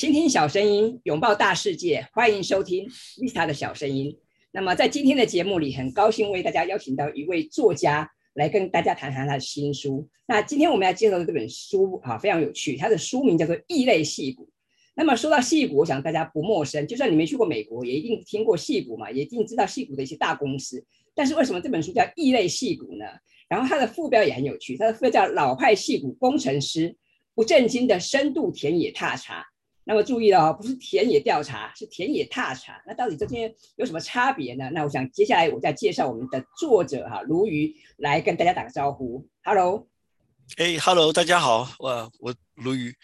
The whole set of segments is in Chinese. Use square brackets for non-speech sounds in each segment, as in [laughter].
倾听小声音，拥抱大世界，欢迎收听 Lisa 的小声音。那么在今天的节目里，很高兴为大家邀请到一位作家来跟大家谈谈他的新书。那今天我们要介绍的这本书啊，非常有趣，它的书名叫做《异类戏骨》。那么说到戏骨，我想大家不陌生，就算你没去过美国，也一定听过戏骨嘛，也一定知道戏骨的一些大公司。但是为什么这本书叫《异类戏骨》呢？然后它的副标也很有趣，它的副标叫“老派戏骨工程师不正经的深度田野踏查”。那么注意了哦，不是田野调查，是田野踏查。那到底这间有什么差别呢？那我想接下来我再介绍我们的作者哈，鲈鱼来跟大家打个招呼。Hello，哎，Hello，大家好，我我鲈鱼，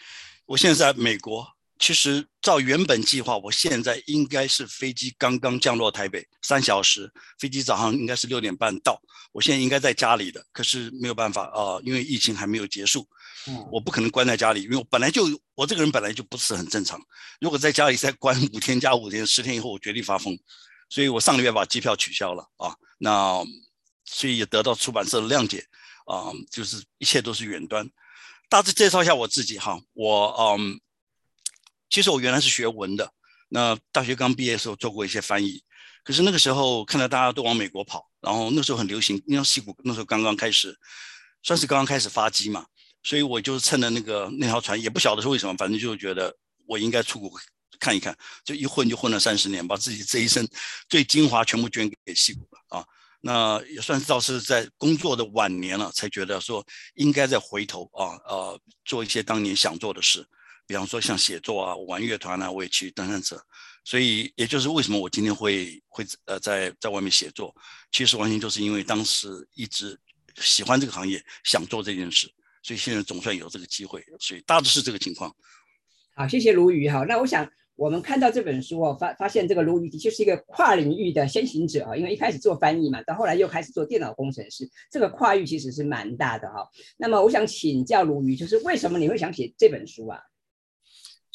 我现在在美国。其实照原本计划，我现在应该是飞机刚刚降落台北，三小时，飞机早上应该是六点半到。我现在应该在家里的，可是没有办法啊、呃，因为疫情还没有结束，嗯，我不可能关在家里，因为我本来就我这个人本来就不是很正常。如果在家里再关五天加五天，十天以后我绝对发疯。所以我上个月把机票取消了啊，那所以也得到出版社的谅解啊，就是一切都是远端。大致介绍一下我自己哈，我嗯。其实我原来是学文的，那大学刚毕业的时候做过一些翻译，可是那个时候看到大家都往美国跑，然后那时候很流行，因为矽谷那时候刚刚开始，算是刚刚开始发迹嘛，所以我就是趁着那个那条船，也不晓得是为什么，反正就觉得我应该出国看一看，就一混就混了三十年，把自己这一生最精华全部捐给矽谷了啊，那也算是倒是在工作的晚年了，才觉得说应该再回头啊呃做一些当年想做的事。比方说像写作啊，玩乐团啊，我也去登山者，所以也就是为什么我今天会会呃在在外面写作，其实完全就是因为当时一直喜欢这个行业，想做这件事，所以现在总算有这个机会，所以大致是这个情况。好，谢谢鲈鱼哈。那我想我们看到这本书哦，发发现这个鲈鱼的确是一个跨领域的先行者啊，因为一开始做翻译嘛，到后来又开始做电脑工程师，这个跨域其实是蛮大的哈。那么我想请教鲈鱼，就是为什么你会想写这本书啊？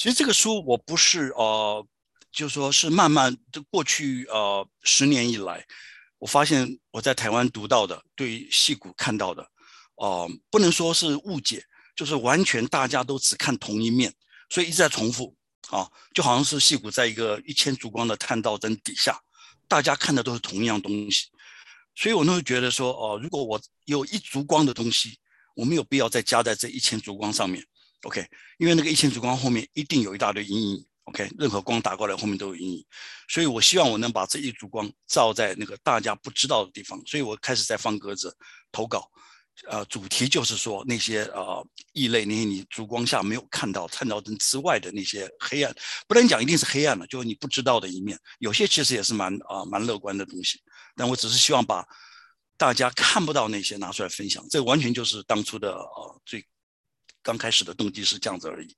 其实这个书我不是呃，就是说是慢慢就过去呃十年以来，我发现我在台湾读到的，对戏骨看到的，呃，不能说是误解，就是完全大家都只看同一面，所以一直在重复啊，就好像是戏骨在一个一千烛光的探照灯底下，大家看的都是同一样东西，所以我那会觉得说，哦、如果我有一烛光的东西，我没有必要再加在这一千烛光上面。OK，因为那个一千烛光后面一定有一大堆阴影。OK，任何光打过来后面都有阴影，所以我希望我能把这一烛光照在那个大家不知道的地方。所以我开始在放鸽子投稿，呃，主题就是说那些呃异类，那些你烛光下没有看到探照灯之外的那些黑暗，不能讲一定是黑暗了，就是你不知道的一面。有些其实也是蛮啊、呃、蛮乐观的东西，但我只是希望把大家看不到那些拿出来分享。这完全就是当初的呃最。刚开始的动机是这样子而已。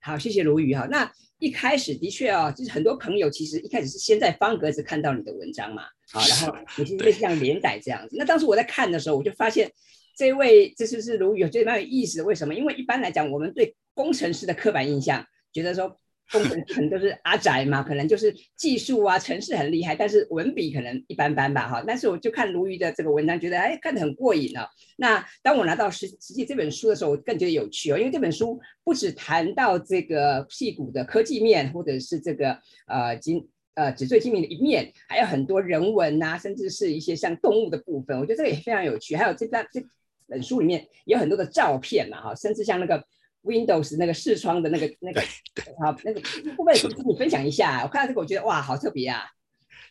好，谢谢卢宇哈。那一开始的确啊、哦，就是很多朋友其实一开始是先在方格子看到你的文章嘛，好，然后你是类似像连载这样子。那当时我在看的时候，我就发现这位这就是卢宇？我觉得蛮有意思的。为什么？因为一般来讲，我们对工程师的刻板印象，觉得说。工程可能都是阿宅嘛，[laughs] 可能就是技术啊、城市很厉害，但是文笔可能一般般吧，哈。但是我就看卢鱼的这个文章，觉得哎，看得很过瘾啊。那当我拿到实实际这本书的时候，我更觉得有趣哦，因为这本书不止谈到这个屁股的科技面，或者是这个呃精呃纸醉金迷的一面，还有很多人文呐、啊，甚至是一些像动物的部分，我觉得这个也非常有趣。还有这张这本书里面有很多的照片嘛，哈，甚至像那个。Windows 那个视窗的那个那个好那个部分，跟你分享一下。我看到这个，我觉得哇，好特别啊！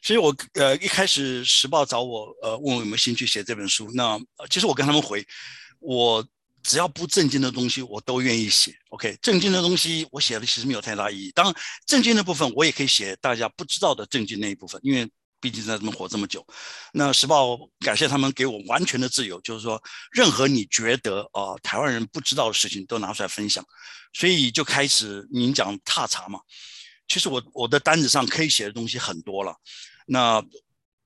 其实我呃一开始时报找我呃问我有没有兴趣写这本书，那其实我跟他们回，我只要不正经的东西我都愿意写。OK，正经的东西我写的其实没有太大意义。当然，正经的部分我也可以写大家不知道的正经那一部分，因为。毕竟在这么活这么久，那时报感谢他们给我完全的自由，就是说任何你觉得啊、台湾人不知道的事情都拿出来分享，所以就开始您讲踏查嘛。其实我我的单子上可以写的东西很多了，那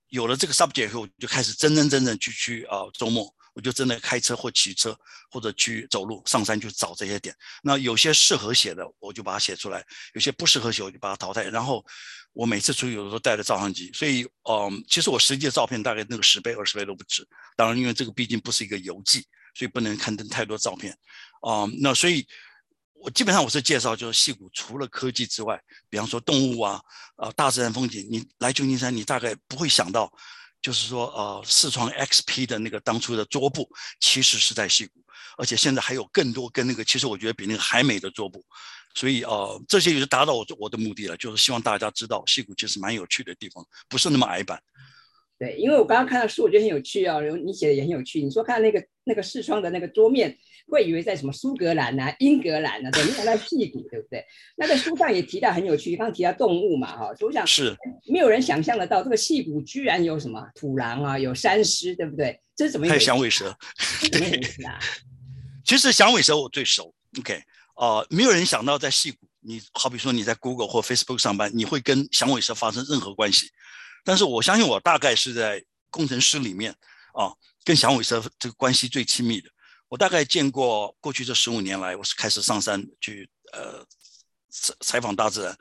有了这个 subject 以后，就开始真真正正去去啊周末。我就真的开车或骑车，或者去走路上山去找这些点。那有些适合写的，我就把它写出来；有些不适合写，我就把它淘汰。然后我每次出去，有的时候带着照相机，所以嗯，其实我实际的照片大概那个十倍、二十倍都不止。当然，因为这个毕竟不是一个游记，所以不能刊登太多照片。嗯，那所以我基本上我是介绍，就是矽谷除了科技之外，比方说动物啊，呃，大自然风景，你来旧金山，你大概不会想到，就是说，呃，视窗 XP 的那个当初的桌布，其实是在西谷，而且现在还有更多跟那个，其实我觉得比那个还美的桌布，所以呃，这些也是达到我我的目的了，就是希望大家知道西谷其实蛮有趣的地方，不是那么矮板。对，因为我刚刚看到书，我觉得很有趣啊，然后。你写的也很有趣。你说看那个那个视窗的那个桌面，会以为在什么苏格兰啊、英格兰啊，对，没想到屁股，对不对？那在书上也提到很有趣，刚刚提到动物嘛，哈，所以我想是没有人想象得到这个矽谷居然有什么土狼啊，有山狮，对不对？这是怎么还有响尾蛇，对，[laughs] 其实响尾蛇我最熟。OK，呃，没有人想到在戏谷，你好比说你在 Google 或 Facebook 上班，你会跟响尾蛇发生任何关系。但是我相信，我大概是在工程师里面啊，跟响尾蛇这个关系最亲密的。我大概见过过去这十五年来，我是开始上山去呃采采访大自然，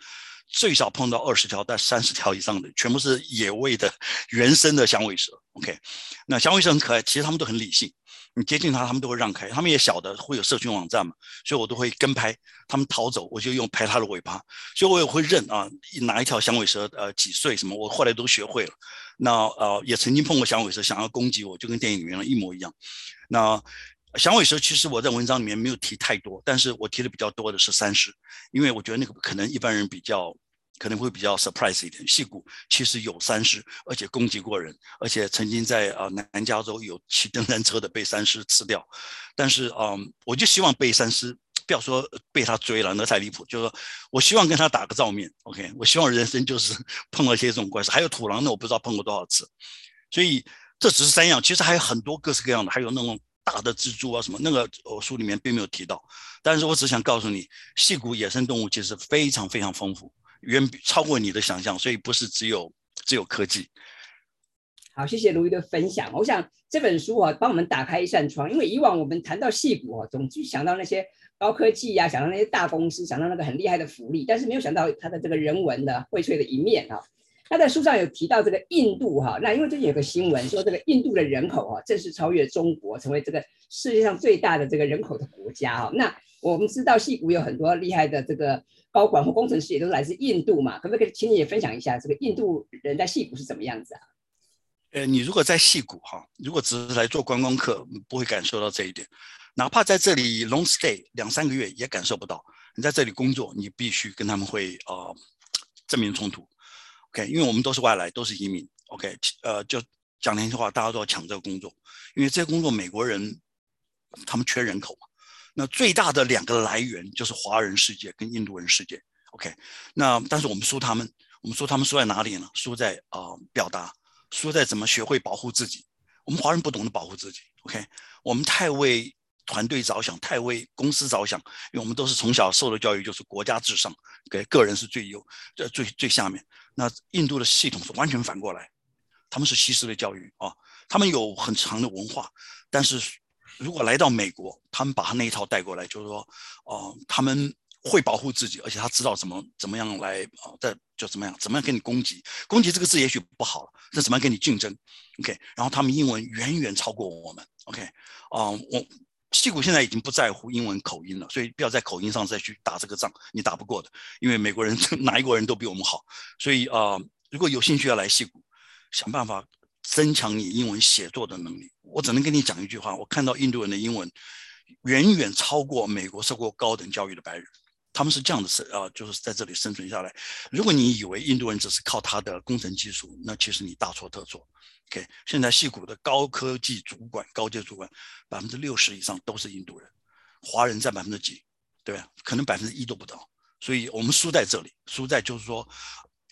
最少碰到二十条到三十条以上的，全部是野味的原生的响尾蛇。OK，那响尾蛇很可爱，其实他们都很理性。你接近它，他们都会让开。他们也晓得会有社群网站嘛，所以我都会跟拍。他们逃走，我就用拍它的尾巴。所以我也会认啊，哪一条响尾蛇呃几岁什么，我后来都学会了。那呃也曾经碰过响尾蛇想要攻击我，就跟电影里面一模一样。那响尾蛇其实我在文章里面没有提太多，但是我提的比较多的是山狮，因为我觉得那个可能一般人比较。可能会比较 surprise 一点，矽谷其实有山狮，而且攻击过人，而且曾经在呃南加州有骑登山车的被山狮吃掉。但是嗯，我就希望被山狮，不要说被他追了，那太离谱。就是说我希望跟他打个照面，OK？我希望人生就是 [laughs] 碰到一些这种怪事。还有土狼，那我不知道碰过多少次。所以这只是三样，其实还有很多各式各样的，还有那种大的蜘蛛啊什么，那个我书里面并没有提到。但是我只想告诉你，细谷野生动物其实非常非常丰富。远比超过你的想象，所以不是只有只有科技。好，谢谢卢鱼的分享。我想这本书啊，帮我们打开一扇窗。因为以往我们谈到细谷啊，总是想到那些高科技呀、啊，想到那些大公司，想到那个很厉害的福利，但是没有想到它的这个人文的荟萃的一面啊。他在书上有提到这个印度哈、那因为最近有个新闻说，这个印度的人口啊，正式超越中国，成为这个世界上最大的这个人口的国家啊。那我们知道矽谷有很多厉害的这个。高管或工程师也都是来自印度嘛，可不可以请你也分享一下这个印度人在矽谷是怎么样子啊？呃，你如果在矽谷哈，如果只是来做观光客，不会感受到这一点。哪怕在这里 long stay 两三个月，也感受不到。你在这里工作，你必须跟他们会呃正面冲突。OK，因为我们都是外来，都是移民。OK，呃，就讲良心话，大家都要抢这个工作，因为这个工作美国人他们缺人口嘛。那最大的两个来源就是华人世界跟印度人世界，OK。那但是我们输他们，我们输他们输在哪里呢？输在啊、呃、表达，输在怎么学会保护自己。我们华人不懂得保护自己，OK。我们太为团队着想，太为公司着想，因为我们都是从小受的教育就是国家至上，给个人是最优，呃最最下面。那印度的系统是完全反过来，他们是西式的教育啊，他们有很长的文化，但是。如果来到美国，他们把他那一套带过来，就是说，哦、他们会保护自己，而且他知道怎么怎么样来，啊，在就怎么样，怎么样跟你攻击。攻击这个字也许不好了，那怎么样跟你竞争？OK，然后他们英文远远超过我们。OK，啊、我戏骨现在已经不在乎英文口音了，所以不要在口音上再去打这个仗，你打不过的，因为美国人哪一国人都比我们好。所以啊、如果有兴趣要来戏骨，想办法。增强你英文写作的能力。我只能跟你讲一句话：我看到印度人的英文远远超过美国受过高等教育的白人。他们是这样的生啊，就是在这里生存下来。如果你以为印度人只是靠他的工程技术，那其实你大错特错。OK，现在矽谷的高科技主管、高阶主管百分之六十以上都是印度人，华人占百分之几？对吧？可能百分之一都不到。所以我们输在这里，输在就是说，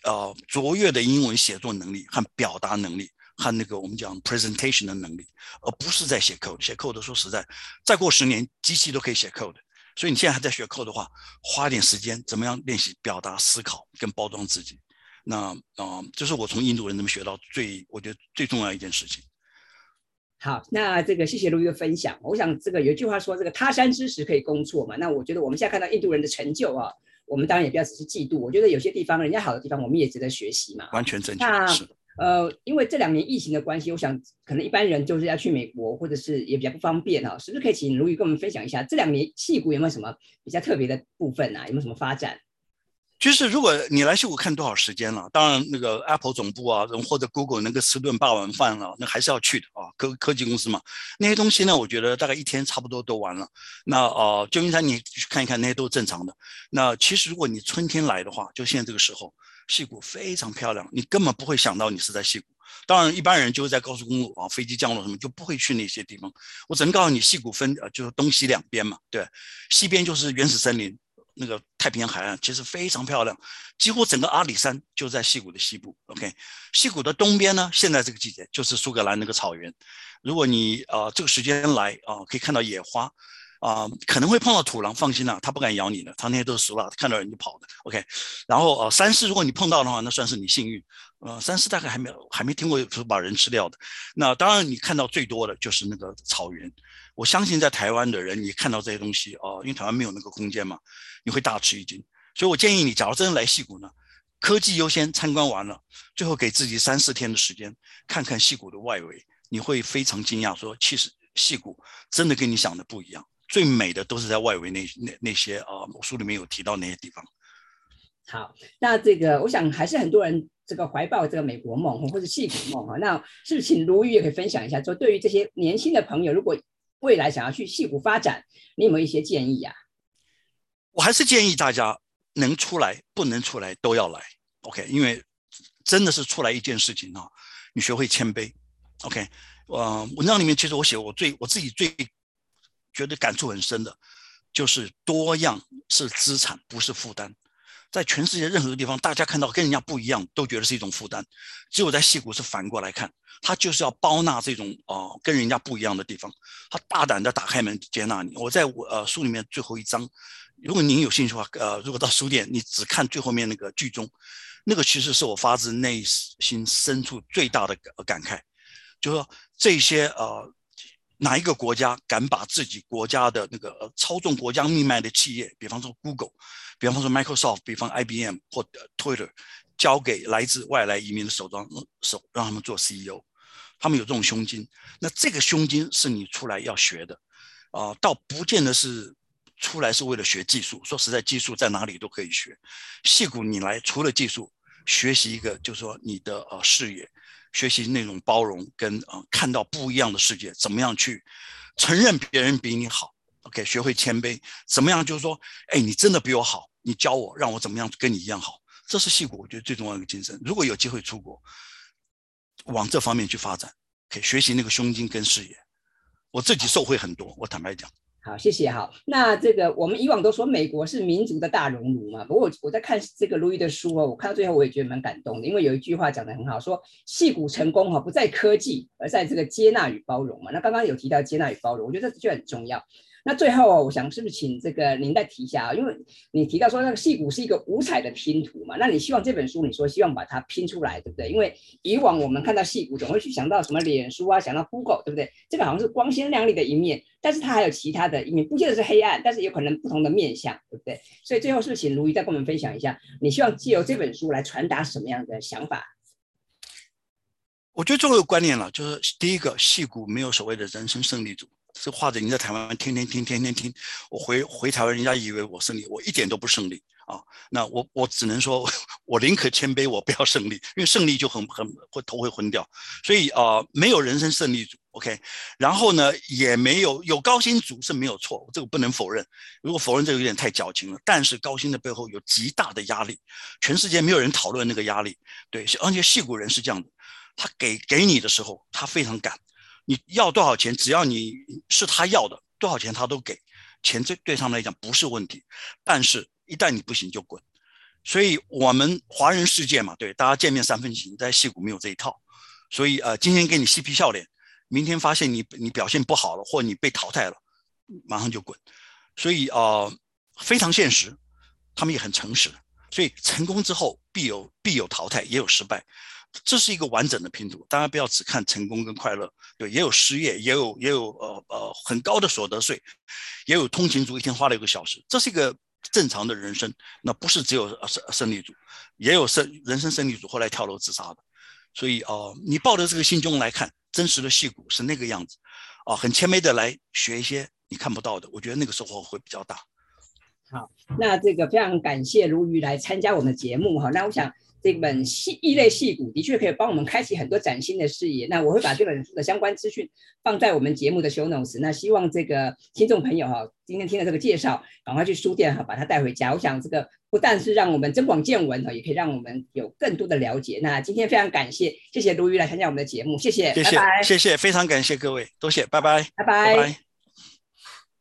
呃，卓越的英文写作能力和表达能力。和那个我们讲 presentation 的能力，而不是在写 code。写 code 说实在，再过十年机器都可以写 code。所以你现在还在学 code 的话，花点时间怎么样练习表达、思考跟包装自己。那啊，这、是我从印度人那边学到最，我觉得最重要一件事情。好，那这个谢谢卢鱼的分享。我想这个有一句话说，这个他山之石可以攻错嘛。那我觉得我们现在看到印度人的成就啊，我们当然也不要只是嫉妒。我觉得有些地方人家好的地方，我们也值得学习嘛。完全正确。是。呃，因为这两年疫情的关系，我想可能一般人就是要去美国，或者是也比较不方便哈，是不是可以请卢瑜跟我们分享一下这两年矽谷有没有什么比较特别的部分啊？有没有什么发展？就是如果你来矽谷看多少时间了，当然那个 Apple 总部啊，或者 Google 那个吃顿霸王饭啊，那还是要去的啊，科科技公司嘛，那些东西呢，我觉得大概一天差不多都完了。那呃，旧金山你去看一看，那些都是正常的。那其实如果你春天来的话，就现在这个时候，戏谷非常漂亮，你根本不会想到你是在戏谷。当然，一般人就是在高速公路啊，飞机降落什么就不会去那些地方。我只能告诉你，戏谷分呃就是东西两边嘛，对，西边就是原始森林。那个太平洋海岸其实非常漂亮，几乎整个阿里山就在戏谷的西部。OK，戏谷的东边呢，现在这个季节就是苏格兰那个草原。如果你呃这个时间来啊、可以看到野花啊、可能会碰到土狼，放心啦、啊，它不敢咬你的，它那些都是熟了，看到人就跑的。OK，然后呃山狮，如果你碰到的话，那算是你幸运。呃，山狮大概还没有还没听过有把人吃掉的。那当然你看到最多的就是那个草原。我相信在台湾的人，你看到这些东西哦，因为台湾没有那个空间嘛，你会大吃一惊。所以我建议你，假如真的来矽谷呢，科技优先参观完了，最后给自己三四天的时间，看看矽谷的外围，你会非常惊讶，说其实矽谷真的跟你想的不一样，最美的都是在外围那那那些啊，我书里面有提到那些地方。好，那这个我想还是很多人这个怀抱这个美国梦或者矽谷梦哈，那是不是请卢瑜也可以分享一下，说对于这些年轻的朋友，如果未来想要去戏谷发展，你有没有一些建议呀、啊？我还是建议大家能出来，不能出来都要来，OK？因为真的是出来一件事情啊，你学会谦卑，OK？呃，文章里面其实我写我最我自己最觉得感触很深的，就是多样是资产，不是负担。在全世界任何的地方，大家看到跟人家不一样，都觉得是一种负担。只有在矽谷是反过来看，他就是要包纳这种啊、跟人家不一样的地方，他大胆的打开门接纳你。我在我呃书里面最后一章，如果您有兴趣的话，呃，如果到书店，你只看最后面那个剧中，那个其实是我发自内心深处最大的感慨，就是说这些呃。哪一个国家敢把自己国家的那个操纵国家命脉的企业，比方说 Google，比方说 Microsoft，比方 IBM 或 Twitter，交给来自外来移民的手中手，让他们做 CEO，他们有这种胸襟。那这个胸襟是你出来要学的，啊、倒不见得是出来是为了学技术。说实在，技术在哪里都可以学。矽谷你来，除了技术，学习一个就是说你的呃视野。学习那种包容跟啊、呃，看到不一样的世界，怎么样去承认别人比你好？OK，学会谦卑，怎么样就是说，哎，你真的比我好，你教我，让我怎么样跟你一样好？这是矽谷我觉得最重要的一个精神。如果有机会出国，往这方面去发展，可以学习那个胸襟跟视野，我自己受惠很多。我坦白讲。好，谢谢。好，那这个我们以往都说美国是民族的大熔炉嘛，不过我在看这个鲁豫的书哦，我看到最后我也觉得蛮感动的，因为有一句话讲得很好，说戏骨成功哈不在科技，而在这个接纳与包容嘛。那刚刚有提到接纳与包容，我觉得这句很重要。那最后，我想是不是请这个您再提一下啊？因为你提到说那个戏骨是一个五彩的拼图嘛，那你希望这本书你说希望把它拼出来，对不对？因为以往我们看到戏骨总会去想到什么脸书啊，想到 Google，对不对？这个好像是光鲜亮丽的一面，但是它还有其他的一面，不见得是黑暗，但是有可能不同的面向，对不对？所以最后是不是请卢瑜再跟我们分享一下，你希望借由这本书来传达什么样的想法？我觉得重要的观念了，就是第一个，戏骨没有所谓的人生胜利组。这话的你在台湾天天听，天天听。我回回台湾，人家以为我胜利，我一点都不胜利啊！那我我只能说，[laughs] 我宁可谦卑，我不要胜利，因为胜利就很很会头会昏掉。所以啊、没有人生胜利组，OK。然后呢，也没有有高薪族是没有错，这个不能否认。如果否认这个有点太矫情了。但是高薪的背后有极大的压力，全世界没有人讨论那个压力。对，而且戏骨人是这样的，他给给你的时候，他非常赶。你要多少钱？只要你是他要的，多少钱他都给。钱这对他们来讲不是问题，但是一旦你不行就滚。所以我们华人世界嘛，对，大家见面三分情，在戏骨没有这一套。所以呃，今天给你嬉皮笑脸，明天发现你你表现不好了，或你被淘汰了，马上就滚。所以呃，非常现实，他们也很诚实。所以成功之后必有必有淘汰，也有失败。这是一个完整的拼图，大家不要只看成功跟快乐，对，也有失业，也有也有呃呃很高的所得税，也有通勤族一天花了一个小时，这是一个正常的人生，那不是只有胜胜利组，也有胜人生胜利组后来跳楼自杀的，所以哦、你抱着这个心中来看，真实的戏骨是那个样子，啊、很谦卑的来学一些你看不到的，我觉得那个收获会比较大。好，那这个非常感谢鲈鱼来参加我们的节目哈。那我想。这本异异类戏骨的确可以帮我们开启很多崭新的视野。那我会把这本书的相关资讯放在我们节目的 show notes。那希望这个听众朋友哈，今天听了这个介绍，赶快去书店哈把它带回家。我想这个不但是让我们增广见闻哈，也可以让我们有更多的了解。那今天非常感谢，谢谢卢瑜来参加我们的节目，谢谢，谢谢，拜拜谢谢，非常感谢各位，多谢，拜拜。拜拜。